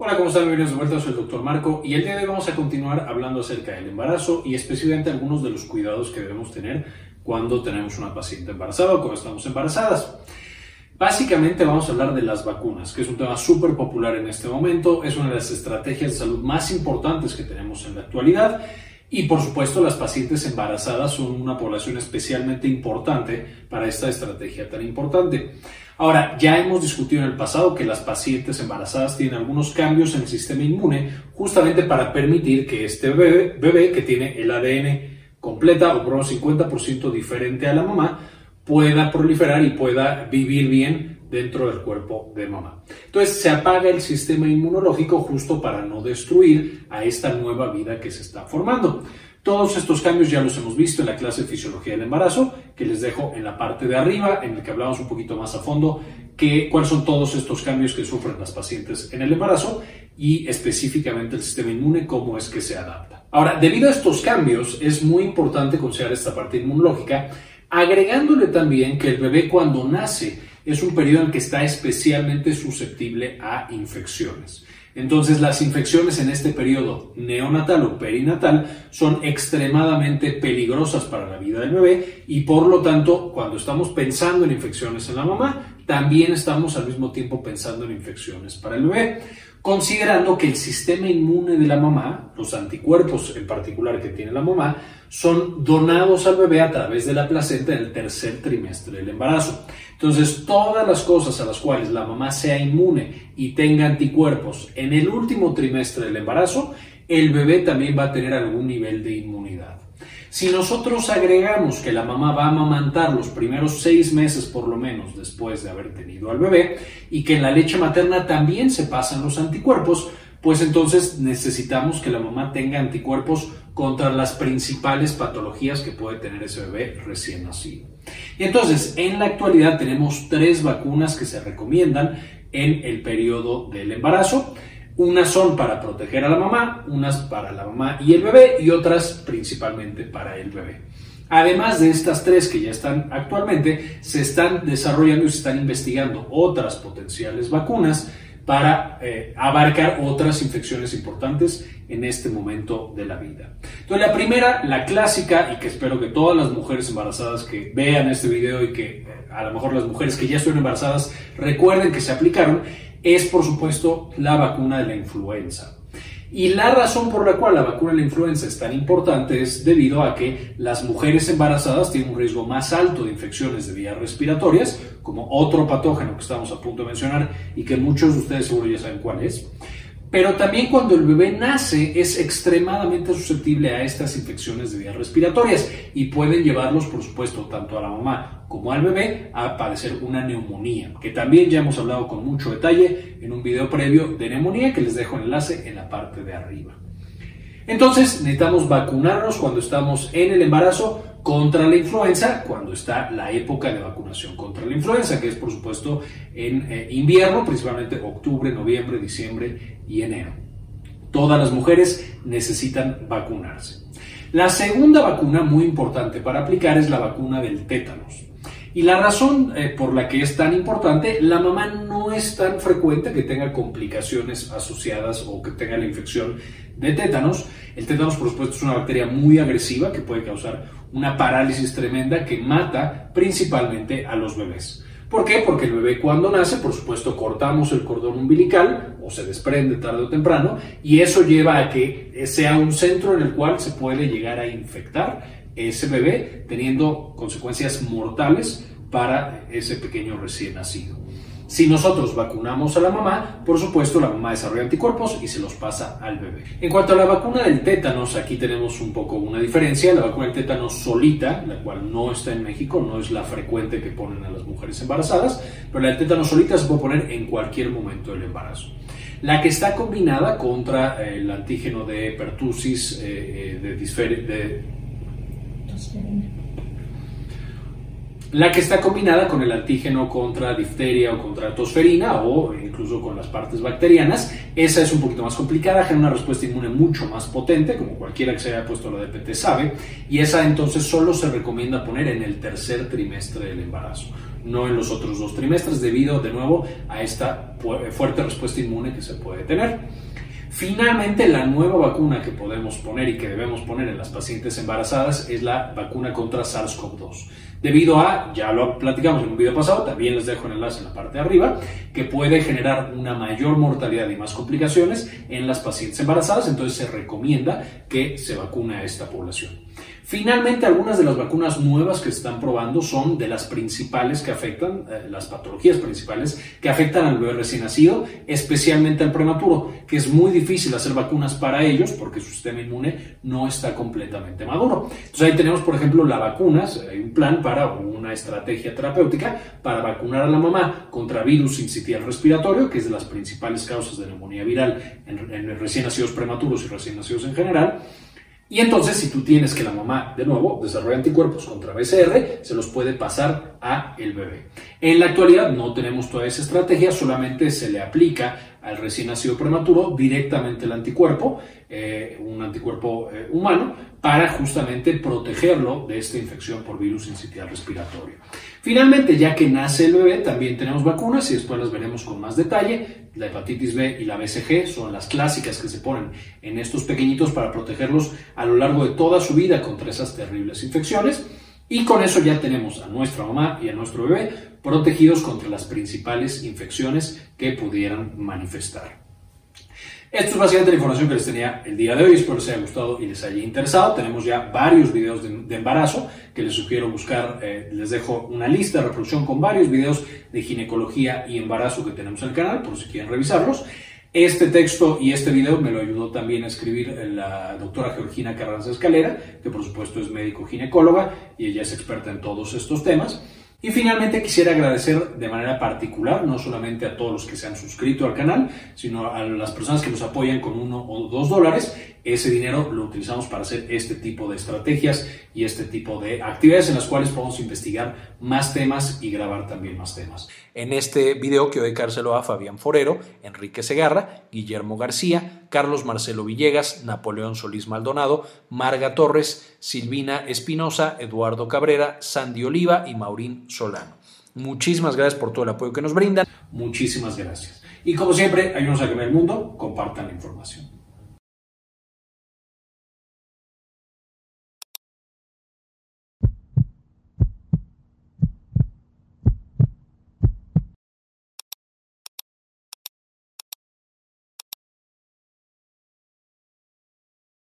Hola, ¿cómo están? Bienvenidos de vuelta, soy el doctor Marco y el día de hoy vamos a continuar hablando acerca del embarazo y específicamente algunos de los cuidados que debemos tener cuando tenemos una paciente embarazada o cuando estamos embarazadas. Básicamente vamos a hablar de las vacunas, que es un tema súper popular en este momento, es una de las estrategias de salud más importantes que tenemos en la actualidad y por supuesto las pacientes embarazadas son una población especialmente importante para esta estrategia tan importante. Ahora, ya hemos discutido en el pasado que las pacientes embarazadas tienen algunos cambios en el sistema inmune justamente para permitir que este bebé, que tiene el ADN completa o por un 50% diferente a la mamá pueda proliferar y pueda vivir bien dentro del cuerpo de mamá. Entonces se apaga el sistema inmunológico justo para no destruir a esta nueva vida que se está formando. Todos estos cambios ya los hemos visto en la clase de fisiología del embarazo, que les dejo en la parte de arriba, en el que hablamos un poquito más a fondo que, cuáles son todos estos cambios que sufren las pacientes en el embarazo y específicamente el sistema inmune, cómo es que se adapta. Ahora, debido a estos cambios, es muy importante considerar esta parte inmunológica, agregándole también que el bebé cuando nace es un periodo en que está especialmente susceptible a infecciones. Entonces las infecciones en este periodo neonatal o perinatal son extremadamente peligrosas para la vida del bebé y por lo tanto cuando estamos pensando en infecciones en la mamá, también estamos al mismo tiempo pensando en infecciones para el bebé, considerando que el sistema inmune de la mamá, los anticuerpos en particular que tiene la mamá, son donados al bebé a través de la placenta en el tercer trimestre del embarazo. Entonces, todas las cosas a las cuales la mamá sea inmune y tenga anticuerpos en el último trimestre del embarazo, el bebé también va a tener algún nivel de inmunidad. Si nosotros agregamos que la mamá va a amamantar los primeros seis meses por lo menos después de haber tenido al bebé y que en la leche materna también se pasan los anticuerpos, pues entonces necesitamos que la mamá tenga anticuerpos contra las principales patologías que puede tener ese bebé recién nacido. Y entonces, en la actualidad tenemos tres vacunas que se recomiendan en el periodo del embarazo. Unas son para proteger a la mamá, unas para la mamá y el bebé y otras principalmente para el bebé. Además de estas tres que ya están actualmente, se están desarrollando y se están investigando otras potenciales vacunas para eh, abarcar otras infecciones importantes en este momento de la vida. Entonces, la primera, la clásica, y que espero que todas las mujeres embarazadas que vean este video y que eh, a lo mejor las mujeres que ya estuvieron embarazadas recuerden que se aplicaron, es por supuesto la vacuna de la influenza. Y la razón por la cual la vacuna de la influenza es tan importante es debido a que las mujeres embarazadas tienen un riesgo más alto de infecciones de vías respiratorias, como otro patógeno que estamos a punto de mencionar y que muchos de ustedes seguro ya saben cuál es. Pero también cuando el bebé nace es extremadamente susceptible a estas infecciones de vías respiratorias y pueden llevarlos, por supuesto, tanto a la mamá como al bebé a padecer una neumonía, que también ya hemos hablado con mucho detalle en un video previo de neumonía que les dejo enlace en la parte de arriba. Entonces necesitamos vacunarnos cuando estamos en el embarazo contra la influenza cuando está la época de vacunación contra la influenza, que es por supuesto en eh, invierno, principalmente octubre, noviembre, diciembre y enero. Todas las mujeres necesitan vacunarse. La segunda vacuna muy importante para aplicar es la vacuna del tétanos. Y la razón eh, por la que es tan importante, la mamá no es tan frecuente que tenga complicaciones asociadas o que tenga la infección de tétanos. El tétanos, por supuesto, es una bacteria muy agresiva que puede causar una parálisis tremenda que mata principalmente a los bebés. ¿Por qué? Porque el bebé cuando nace, por supuesto, cortamos el cordón umbilical o se desprende tarde o temprano y eso lleva a que sea un centro en el cual se puede llegar a infectar ese bebé teniendo consecuencias mortales para ese pequeño recién nacido. Si nosotros vacunamos a la mamá, por supuesto la mamá desarrolla anticuerpos y se los pasa al bebé. En cuanto a la vacuna del tétanos, aquí tenemos un poco una diferencia. La vacuna del tétanos solita, la cual no está en México, no es la frecuente que ponen a las mujeres embarazadas, pero la del tétanos solita se puede poner en cualquier momento del embarazo. La que está combinada contra el antígeno de pertussis, eh, eh, de, la que está combinada con el antígeno contra difteria o contra tosferina o incluso con las partes bacterianas. Esa es un poquito más complicada, genera una respuesta inmune mucho más potente, como cualquiera que se haya puesto la DPT sabe, y esa entonces solo se recomienda poner en el tercer trimestre del embarazo. no en los otros dos trimestres, debido de nuevo a esta fuerte respuesta inmune que se puede tener. Finalmente, la nueva vacuna que podemos poner y que debemos poner en las pacientes embarazadas es la vacuna contra SARS-CoV-2. Debido a, ya lo platicamos en un video pasado, también les dejo el enlace en la parte de arriba, que puede generar una mayor mortalidad y más complicaciones en las pacientes embarazadas, entonces se recomienda que se vacune a esta población. Finalmente, algunas de las vacunas nuevas que se están probando son de las principales que afectan, eh, las patologías principales que afectan al bebé recién nacido, especialmente al prematuro, que es muy difícil hacer vacunas para ellos porque su sistema inmune no está completamente maduro. Entonces ahí tenemos, por ejemplo, las vacunas, hay un plan para una estrategia terapéutica para vacunar a la mamá contra virus incitial respiratorio, que es de las principales causas de neumonía viral en, en recién nacidos prematuros y recién nacidos en general y entonces, si tú tienes que la mamá, de nuevo, desarrolla anticuerpos contra BCR, se los puede pasar a el bebé. En la actualidad no tenemos toda esa estrategia, solamente se le aplica al recién nacido prematuro directamente el anticuerpo, eh, un anticuerpo eh, humano, para justamente protegerlo de esta infección por virus incitial respiratorio. Finalmente, ya que nace el bebé, también tenemos vacunas y después las veremos con más detalle. La hepatitis B y la BCG son las clásicas que se ponen en estos pequeñitos para protegerlos a lo largo de toda su vida contra esas terribles infecciones. Y con eso ya tenemos a nuestra mamá y a nuestro bebé protegidos contra las principales infecciones que pudieran manifestar. Esto es básicamente la información que les tenía el día de hoy. Espero les haya gustado y les haya interesado. Tenemos ya varios videos de, embarazo que les sugiero buscar. Eh, les dejo una lista de reproducción con varios videos de ginecología y embarazo que tenemos en el canal, por si quieren revisarlos. Este texto y este video me lo ayudó también a escribir la doctora Georgina Carranza Escalera, que por supuesto es médico ginecóloga y ella es experta en todos estos temas. Y finalmente quisiera agradecer de manera particular, no solamente a todos los que se han suscrito al canal, sino a las personas que nos apoyan con uno o dos dólares ese dinero lo utilizamos para hacer este tipo de estrategias y este tipo de actividades en las cuales podemos investigar más temas y grabar también más temas. En este video quiero dedicárselo a Fabián Forero, Enrique Segarra, Guillermo García, Carlos Marcelo Villegas, Napoleón Solís Maldonado, Marga Torres, Silvina Espinosa, Eduardo Cabrera, Sandy Oliva y Maurín Solano. Muchísimas gracias por todo el apoyo que nos brindan. Muchísimas gracias. Y como siempre, ayúdanos a cambiar el mundo, compartan la información.